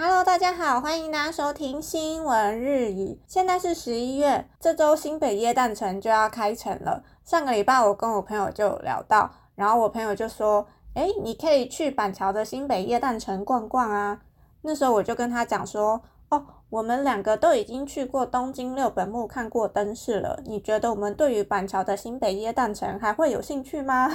Hello，大家好，欢迎大家收听新闻日语。现在是十一月，这周新北耶蛋城就要开城了。上个礼拜我跟我朋友就聊到，然后我朋友就说：“诶，你可以去板桥的新北耶蛋城逛逛啊。”那时候我就跟他讲说：“哦，我们两个都已经去过东京六本木看过灯饰了，你觉得我们对于板桥的新北耶蛋城还会有兴趣吗？”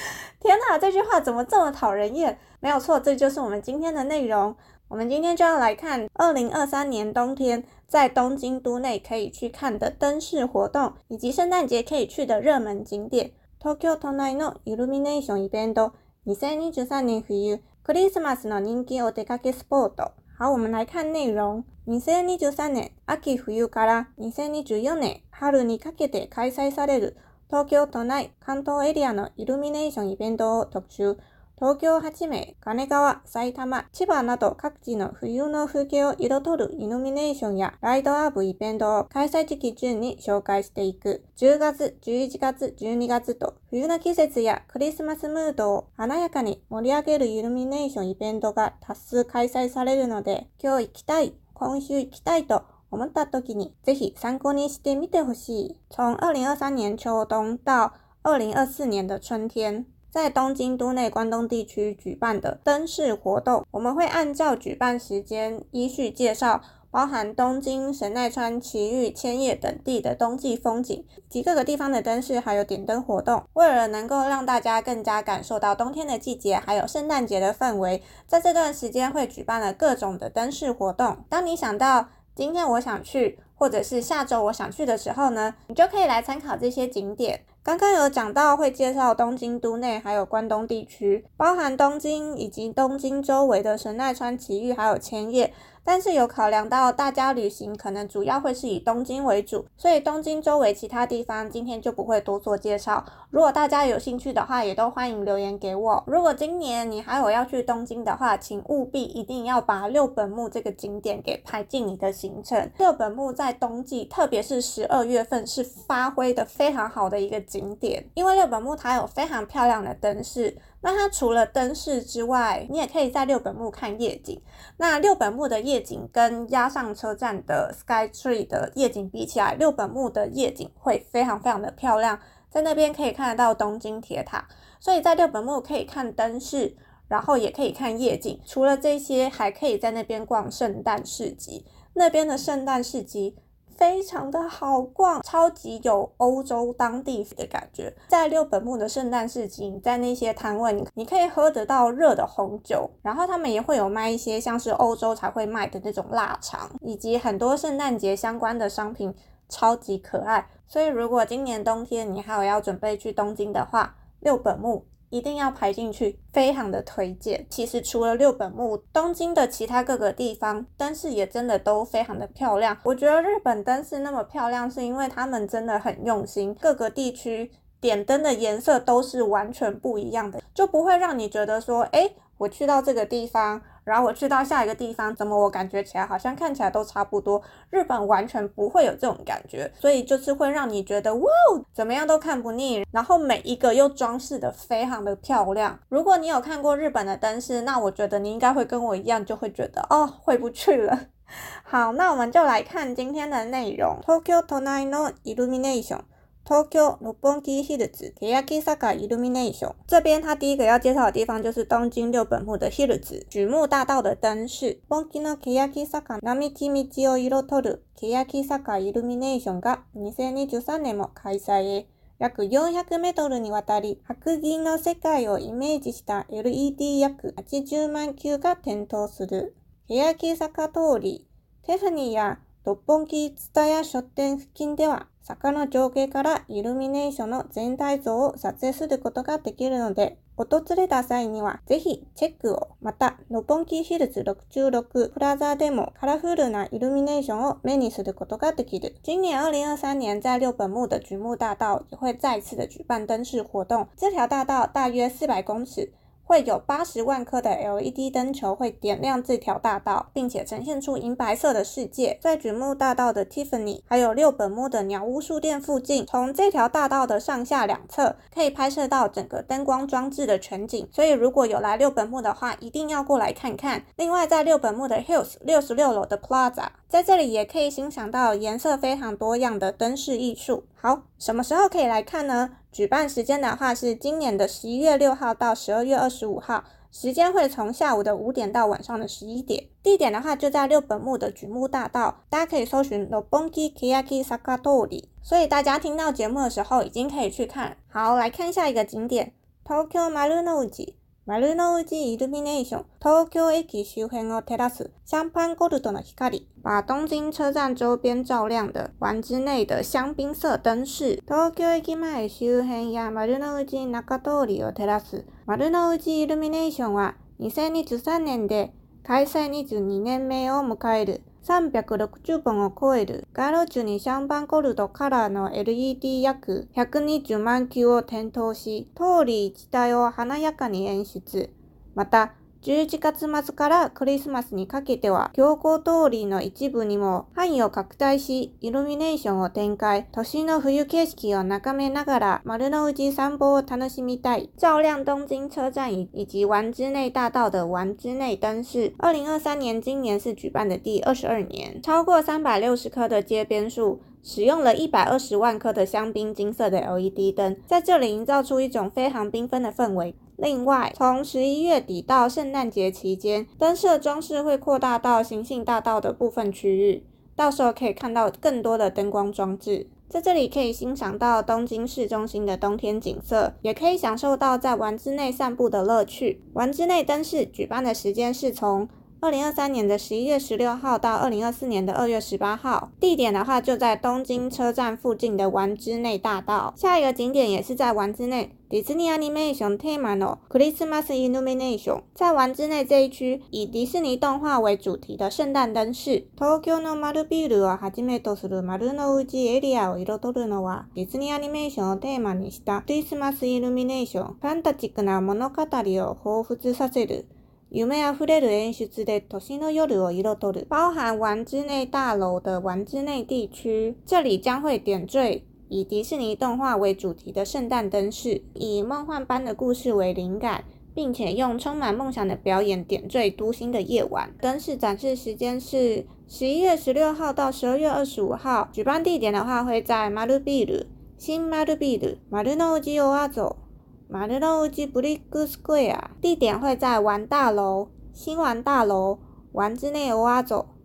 天哪，这句话怎么这么讨人厌？没有错，这就是我们今天的内容。我们今天就要来看二零二三年冬天在东京都内可以去看的灯饰活动，以及圣诞节可以去的热门景点。東京都内のイルミネーションイベント2023年冬クリスマスの人気お出かけスポット。好，我们来看内容。2023年秋冬から2024年春にかけて開催される東京都内関東エリアのイルミネーションイベントを特集。東京8名、金川、埼玉、千葉など各地の冬の風景を彩るイルミネーションやライトアーブイベントを開催時期順に紹介していく。10月、11月、12月と冬の季節やクリスマスムードを華やかに盛り上げるイルミネーションイベントが多数開催されるので、今日行きたい、今週行きたいと思った時にぜひ参考にしてみてほしい。从2023年秋冬到2024年的春天。在东京都内、关东地区举办的灯饰活动，我们会按照举办时间依序介绍，包含东京、神奈川、埼玉、千叶等地的冬季风景及各个地方的灯饰，还有点灯活动。为了能够让大家更加感受到冬天的季节，还有圣诞节的氛围，在这段时间会举办了各种的灯饰活动。当你想到今天我想去，或者是下周我想去的时候呢，你就可以来参考这些景点。刚刚有讲到会介绍东京都内，还有关东地区，包含东京以及东京周围的神奈川、埼玉，还有千叶。但是有考量到大家旅行可能主要会是以东京为主，所以东京周围其他地方今天就不会多做介绍。如果大家有兴趣的话，也都欢迎留言给我。如果今年你还有要去东京的话，请务必一定要把六本木这个景点给排进你的行程。六本木在冬季，特别是十二月份，是发挥的非常好的一个景点，因为六本木它有非常漂亮的灯饰。那它除了灯饰之外，你也可以在六本木看夜景。那六本木的夜景跟押上车站的 Sky Tree 的夜景比起来，六本木的夜景会非常非常的漂亮，在那边可以看得到东京铁塔。所以在六本木可以看灯饰，然后也可以看夜景。除了这些，还可以在那边逛圣诞市集。那边的圣诞市集。非常的好逛，超级有欧洲当地的感觉。在六本木的圣诞市集，你在那些摊位，你你可以喝得到热的红酒，然后他们也会有卖一些像是欧洲才会卖的那种腊肠，以及很多圣诞节相关的商品，超级可爱。所以如果今年冬天你还有要准备去东京的话，六本木。一定要排进去，非常的推荐。其实除了六本木，东京的其他各个地方灯饰也真的都非常的漂亮。我觉得日本灯饰那么漂亮，是因为他们真的很用心，各个地区。点灯的颜色都是完全不一样的，就不会让你觉得说，哎，我去到这个地方，然后我去到下一个地方，怎么我感觉起来好像看起来都差不多？日本完全不会有这种感觉，所以就是会让你觉得哇，怎么样都看不腻，然后每一个又装饰的非常的漂亮。如果你有看过日本的灯饰，那我觉得你应该会跟我一样，就会觉得哦，回不去了。好，那我们就来看今天的内容，Tokyo Tonight No Illumination。東京六本木ヒルツケヤキサカイルミネーション。这边他第一个要介绍的地方就是东京六本木的ヒル l l s 目大道的灯饰。本木のケヤキサカ、並木道を彩るケヤキサカイルミネーションが2023年も開催へ。約400メートルにわたり、白銀の世界をイメージした LED 約80万球が点灯する。ケヤキサカ通り、テフニーや六本木蔦屋書店付近では、坂の上下からイルミネーションの全体像を撮影することができるので、訪れた際にはぜひチェックを、また、六本木ヒルズ66プラザでもカラフルなイルミネーションを目にすることができる。今年2023年在六本木的菊木大道也会再次的举办灯饰活动，这条大道大约400公尺。会有八十万颗的 LED 灯球会点亮这条大道，并且呈现出银白色的世界。在榉木大道的 Tiffany，还有六本木的鸟屋书店附近，从这条大道的上下两侧可以拍摄到整个灯光装置的全景。所以如果有来六本木的话，一定要过来看看。另外，在六本木的 Hills 六十六楼的 Plaza，在这里也可以欣赏到颜色非常多样的灯饰艺术。好，什么时候可以来看呢？举办时间的话是今年的十一月六号到十二月二十五号，时间会从下午的五点到晚上的十一点。地点的话就在六本木的举木大道，大家可以搜寻 n o b o n k i Kiyaki Sakatori。所以大家听到节目的时候已经可以去看。好，来看下一个景点 Tokyo Marunouchi。丸の内イルミネーション、東京駅周辺を照らすシャンパンゴールドの光、把東京车站周辺照亮的丸之内的香槟色灯饰、東京駅前周辺や丸の内中通りを照らす丸の内イルミネーションは2023年で開催22年目を迎える360本を超えるガロチュにシャンパンゴールドカラーの LED 約120万球を点灯し、通り一帯を華やかに演出。また、11月末からクリスマスにかけては、行幸通りの一部にも範囲を拡大し、イルミネーションを展開、都市の冬景色を眺めながら丸の内散歩を楽しみたい。照亮東京车站以及丸之内大道的丸之内灯饰。2023年，今年是举办的第22年，超过360十棵的街边树。使用了一百二十万颗的香槟金色的 LED 灯，在这里营造出一种非常缤纷的氛围。另外，从十一月底到圣诞节期间，灯饰装饰会扩大到行杏大道的部分区域，到时候可以看到更多的灯光装置。在这里可以欣赏到东京市中心的冬天景色，也可以享受到在丸之内散步的乐趣。丸之内灯饰举办的时间是从。二零二三年的十一月十六号到二零二四年的二月十八号，地点的话就在东京车站附近的丸之内大道。下一个景点也是在丸之内，迪士尼动画熊特曼诺，Christmas Illumination。在丸之内这一区，以迪士尼动画为主题的圣诞灯饰。東京のマルビルをはじめとする丸の内エリアを彩るのは、ディズニーアニメーションをテーマにしたクリスマスイルミネーション、ファンタジックな物語を彷彿させる。有咩啊？富勒瑞恩是值得ト心ノヨルオイ包含丸之内大楼的丸之内地区，这里将会点缀以迪士尼动画为主题的圣诞灯饰，以梦幻般的故事为灵感，并且用充满梦想的表演点缀都心的夜晚。灯饰展示时间是十一月十六号到十二月二十五号。举办地点的话会在マルビル新マルビル丸の内ヨーアゾ。马六龙乌鸡布里古斯街啊，地点会在玩大楼、新玩大楼玩之内偶尔走。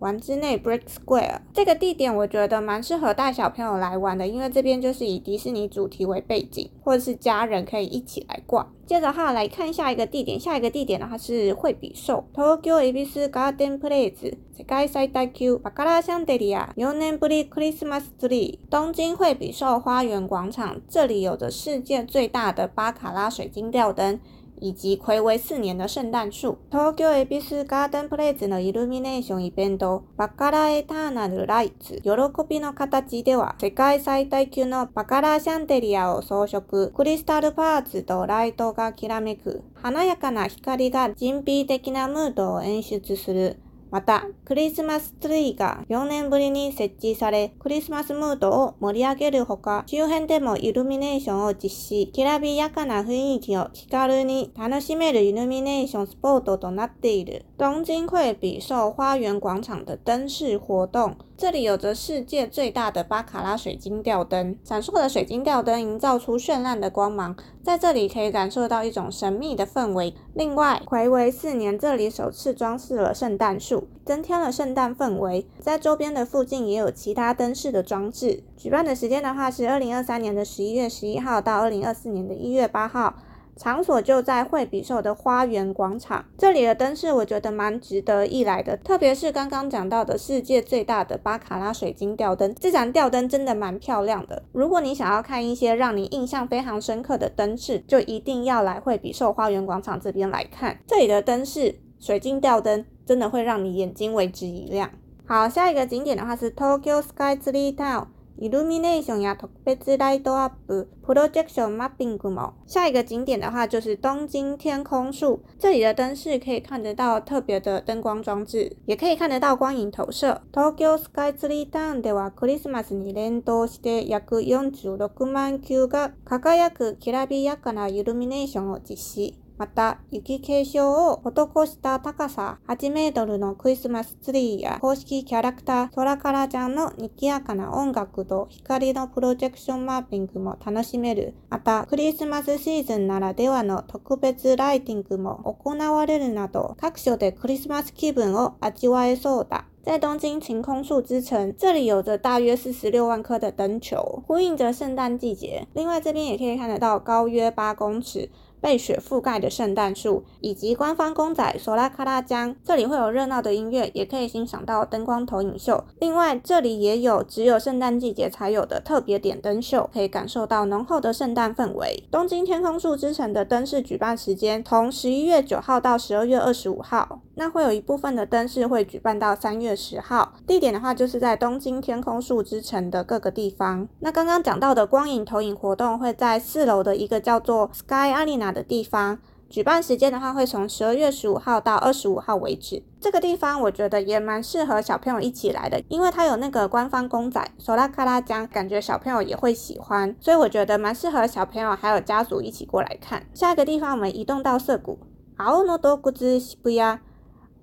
玩之内，Brick Square 这个地点我觉得蛮适合带小朋友来玩的，因为这边就是以迪士尼主题为背景，或者是家人可以一起来逛。接着哈来看下一个地点，下一个地点的话是惠比寿，Tokyo ABC Garden Place Sky Side Tokyo 巴卡拉香缇啊，Newnbury Christmas Tree 东京惠比寿花园广场，这里有着世界最大的巴卡拉水晶吊灯。以及暌违四年的圣诞树。東京エビスガーデンプレイズのイルミネーションイベント、バカラエターナルライツ、喜びの形では、世界最大級のバカラシャンデリアを装飾、クリスタルパーツとライトがきらめく、華やかな光が人品的なムードを演出する、また、クリスマスツリーが4年ぶりに設置され、クリスマスムードを盛り上げるほか、周辺でもイルミネーションを実施、きらびやかな雰囲気を気軽に楽しめるイルミネーションスポットとなっている。東京会比受花园广场的灯饰活动、这里有着世界最大的巴卡拉水晶吊灯，闪烁的水晶吊灯营造出绚烂的光芒，在这里可以感受到一种神秘的氛围。另外，葵为四年，这里首次装饰了圣诞树，增添了圣诞氛围。在周边的附近也有其他灯饰的装置。举办的时间的话是二零二三年的十一月十一号到二零二四年的一月八号。场所就在惠比寿的花园广场，这里的灯饰我觉得蛮值得一来的，特别是刚刚讲到的世界最大的巴卡拉水晶吊灯，这盏吊灯真的蛮漂亮的。如果你想要看一些让你印象非常深刻的灯饰，就一定要来惠比寿花园广场这边来看，这里的灯饰水晶吊灯真的会让你眼睛为之一亮。好，下一个景点的话是 Tokyo Skytree Town。イルミネーションや特別ライトアップ、プロジェクションマッピングも。下一个景点的话就是东京天空树，这里的灯饰可以看得到特别的灯光装置，也可以看得到光影投射。東京スカイツリータウンではクリスマスに連動して約46万球が輝くきらびやかなイルミネーションを実施。また、雪継承を施した高さ8メートルのクリスマスツリーや公式キャラクター、ラカラちゃんのにきやかな音楽と光のプロジェクションマーピングも楽しめる。また、クリスマスシーズンならではの特別ライティングも行われるなど、各所でクリスマス気分を味わえそうだ。在东京晴空树之城，这里有着大约四十六万颗的灯球，呼应着圣诞季节。另外，这边也可以看得到高约八公尺。被雪覆盖的圣诞树，以及官方公仔索拉卡拉江，这里会有热闹的音乐，也可以欣赏到灯光投影秀。另外，这里也有只有圣诞季节才有的特别点灯秀，可以感受到浓厚的圣诞氛围。东京天空树之城的灯饰举办时间从十一月九号到十二月二十五号。那会有一部分的灯饰会举办到三月十号，地点的话就是在东京天空树之城的各个地方。那刚刚讲到的光影投影活动会在四楼的一个叫做 Sky Arena 的地方举办，时间的话会从十二月十五号到二十五号为止。这个地方我觉得也蛮适合小朋友一起来的，因为它有那个官方公仔索拉卡拉江，感觉小朋友也会喜欢，所以我觉得蛮适合小朋友还有家族一起过来看。下一个地方我们移动到涩谷。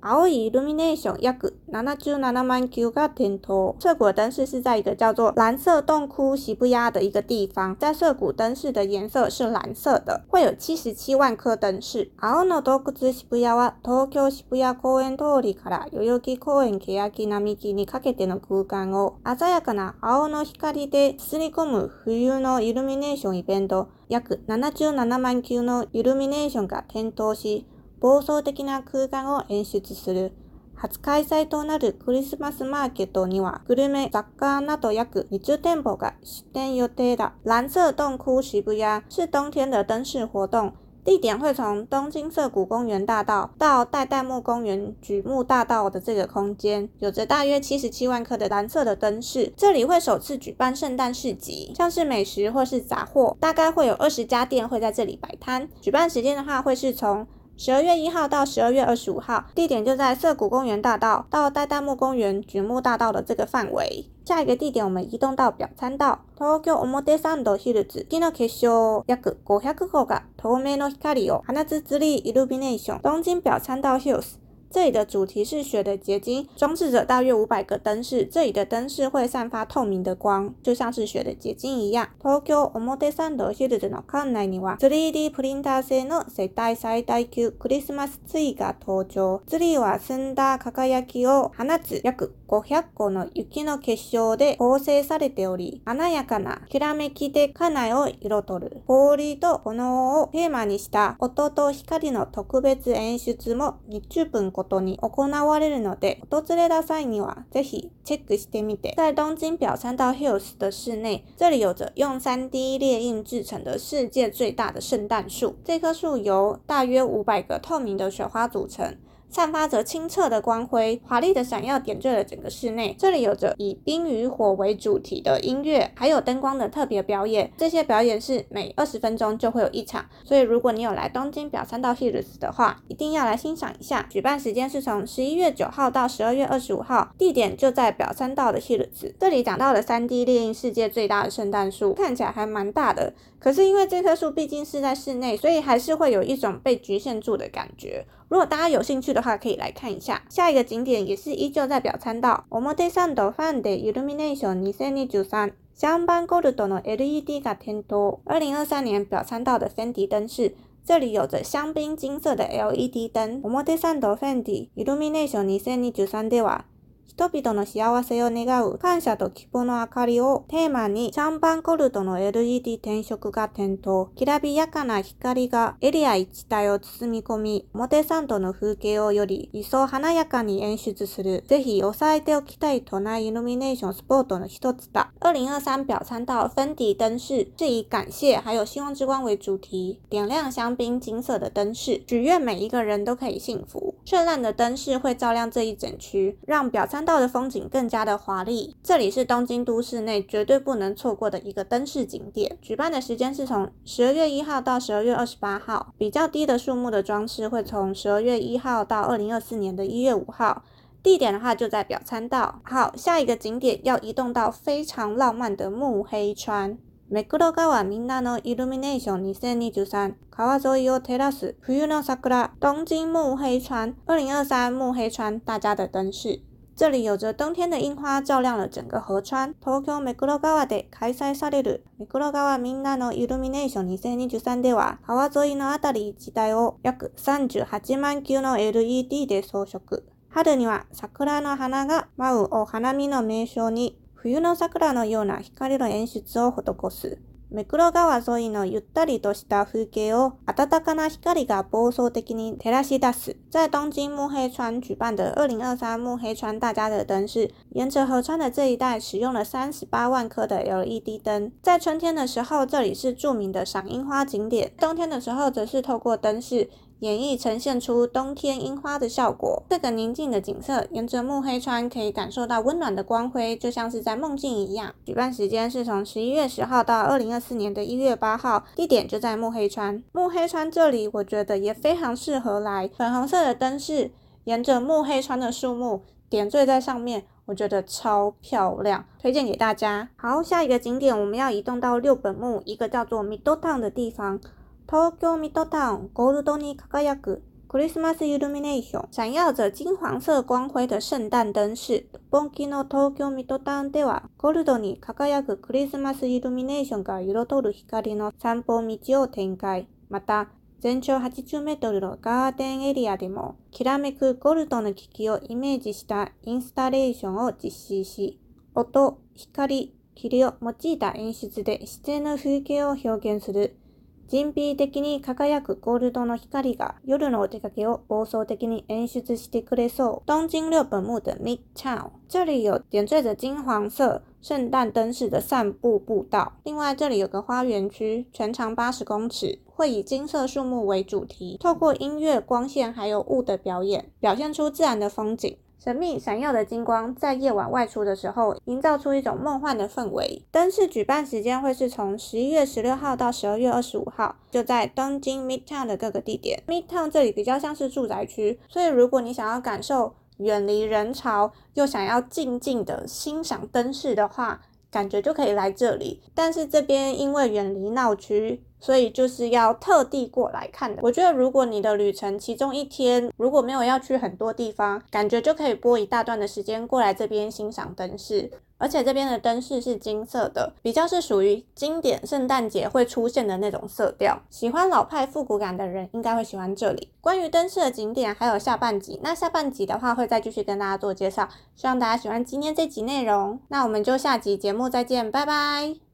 青いイルミネーション約77万球が点灯。涩谷灯市是在一个叫做蓝色洞窟西布亚的一个地方，在涩谷灯市的颜色是蓝色的，会有77万颗灯饰。青の洞窟西布屋は東京渋谷公園通りから代々木公園欅並木にかけての空間を鮮やかな青の光で包み込む冬のイルミネーションイベント約77万球のイルミネーションが点灯し、暴走的な空間を演出する初開催となるクリスマスマーケットには、グルメ、雑貨など約20店舗が。蓝色洞窟シブヤ是冬天的灯饰活动，地点会从东京涩谷公园大道到代代木公园举木大道的这个空间，有着大约十七万颗的蓝色的灯饰。这里会首次举办圣诞市集，像是美食或是杂货，大概会有二十家店会在这里摆摊。举办时间的话，会是从十二月一号到十二月二十五号，地点就在涩谷公园大道到代代木公园榉木大道的这个范围。下一个地点我们移动到表参道。東京表参道ヒルズ、雪の約が透明の光を放つツリーイルミネーション。京表参道ヒルズ。这里的主题是雪的结晶，装饰着大约五百个灯饰。这里的灯饰会散发透明的光，就像是雪的结晶一样。東京表参道ヒルズの館内には 3D プリンター製の世界最大級クリスマスツリーが登場。ツリーは澄んだ輝きを放つ約500個の雪の結晶で構成されており、華やかなきらめきで館内を彩る。氷と炎をテーマにした音と光の特別演出も20分こ在东京表参道 Hills 的室内，这里有着用 3D 列印制成的世界最大的圣诞树。这棵树由大约500个透明的雪花组成。散发着清澈的光辉，华丽的闪耀点缀了整个室内。这里有着以冰与火为主题的音乐，还有灯光的特别表演。这些表演是每二十分钟就会有一场，所以如果你有来东京表参道 Hills 的话，一定要来欣赏一下。举办时间是从十一月九号到十二月二十五号，地点就在表参道的 Hills。这里讲到了三 D 猎鹰世界最大的圣诞树，看起来还蛮大的。可是因为这棵树毕竟是在室内，所以还是会有一种被局限住的感觉。如果大家有兴趣的话，可以来看一下。下一个景点也是依旧在表参道。我们道上 e 饭 d i Illumination 2023 c h a m p a n o l e d が天多，二零二三年表参道的 Fendi 灯饰，这里有着香槟金色的 LED 灯。表参道 Fendi Illumination 2023的话。人々の幸せを願う感謝と希望の明かりをテーマにシャンパンコルトの LED 転色が点灯。きらびやかな光がエリア一帯を包み込み、表参道の風景をより一層華やかに演出する。ぜひ押さえておきたい都内イルミネーションスポットの一つだ。2023表参道粉迪灯饰是以感谢还有希望之光为主题，点亮香槟金色的灯饰，只愿每一个人都可以幸福。绚烂的灯饰会照亮这一整区，让表参道的风景更加的华丽。这里是东京都市内绝对不能错过的一个灯饰景点。举办的时间是从十二月一号到十二月二十八号。比较低的树木的装饰会从十二月一号到二零二四年的一月五号。地点的话就在表参道。好，下一个景点要移动到非常浪漫的目黑川。目黒川みんなのイルミネーション2023川沿いを照らす冬の桜东京木黑川2023木黑川大家的灯饰这里有着冬天的樱花照亮了整个河川。東京目黒川で開催される目黒川みんなのイルミネーション2023では川沿いのあたり一帯を約38万球の LED で装飾。春には桜の花が舞うお花見の名称に在东京幕黑川举办的2023幕黑川大家的灯饰，沿着河川的这一带使用了38万颗的 LED 灯。在春天的时候，这里是著名的赏樱花景点；冬天的时候，则是透过灯饰。演绎呈现出冬天樱花的效果，这个宁静的景色，沿着木黑川可以感受到温暖的光辉，就像是在梦境一样。举办时间是从十一月十号到二零二四年的一月八号，地点就在木黑川。木黑川这里我觉得也非常适合来，粉红色的灯饰沿着木黑川的树木点缀在上面，我觉得超漂亮，推荐给大家。好，下一个景点我们要移动到六本木，一个叫做 m i d o t n 的地方。東京ミッドタウンゴールドに輝くクリスマスイルミネーション闪耀着金黄色光辉的圣诞灯饰。本気の東京ミッドタウンでは、ゴールドに輝くクリスマスイルミネーションが彩る光の散歩道を展開。また、全長80メートルのガーデンエリアでも、きらめくゴールドの危機をイメージしたインスタレーションを実施し、音、光、霧を用いた演出で自然の風景を表現する神秘的に輝くゴールドの光が夜のお出かけを豪壮的に演出してくれそう。Don'ting Loop Moot m e t c h a n n e 这里有点缀着金黄色圣诞灯饰的散步步道。另外，这里有个花园区，全长八十公尺，会以金色树木为主题，透过音乐、光线还有雾的表演，表现出自然的风景。神秘闪耀的金光，在夜晚外出的时候，营造出一种梦幻的氛围。灯饰举办时间会是从十一月十六号到十二月二十五号，就在东京 Midtown 的各个地点。Midtown 这里比较像是住宅区，所以如果你想要感受远离人潮，又想要静静的欣赏灯饰的话。感觉就可以来这里，但是这边因为远离闹区，所以就是要特地过来看的。我觉得，如果你的旅程其中一天如果没有要去很多地方，感觉就可以播一大段的时间过来这边欣赏灯饰。而且这边的灯饰是金色的，比较是属于经典圣诞节会出现的那种色调，喜欢老派复古感的人应该会喜欢这里。关于灯饰的景点还有下半集，那下半集的话会再继续跟大家做介绍，希望大家喜欢今天这集内容，那我们就下集节目再见，拜拜。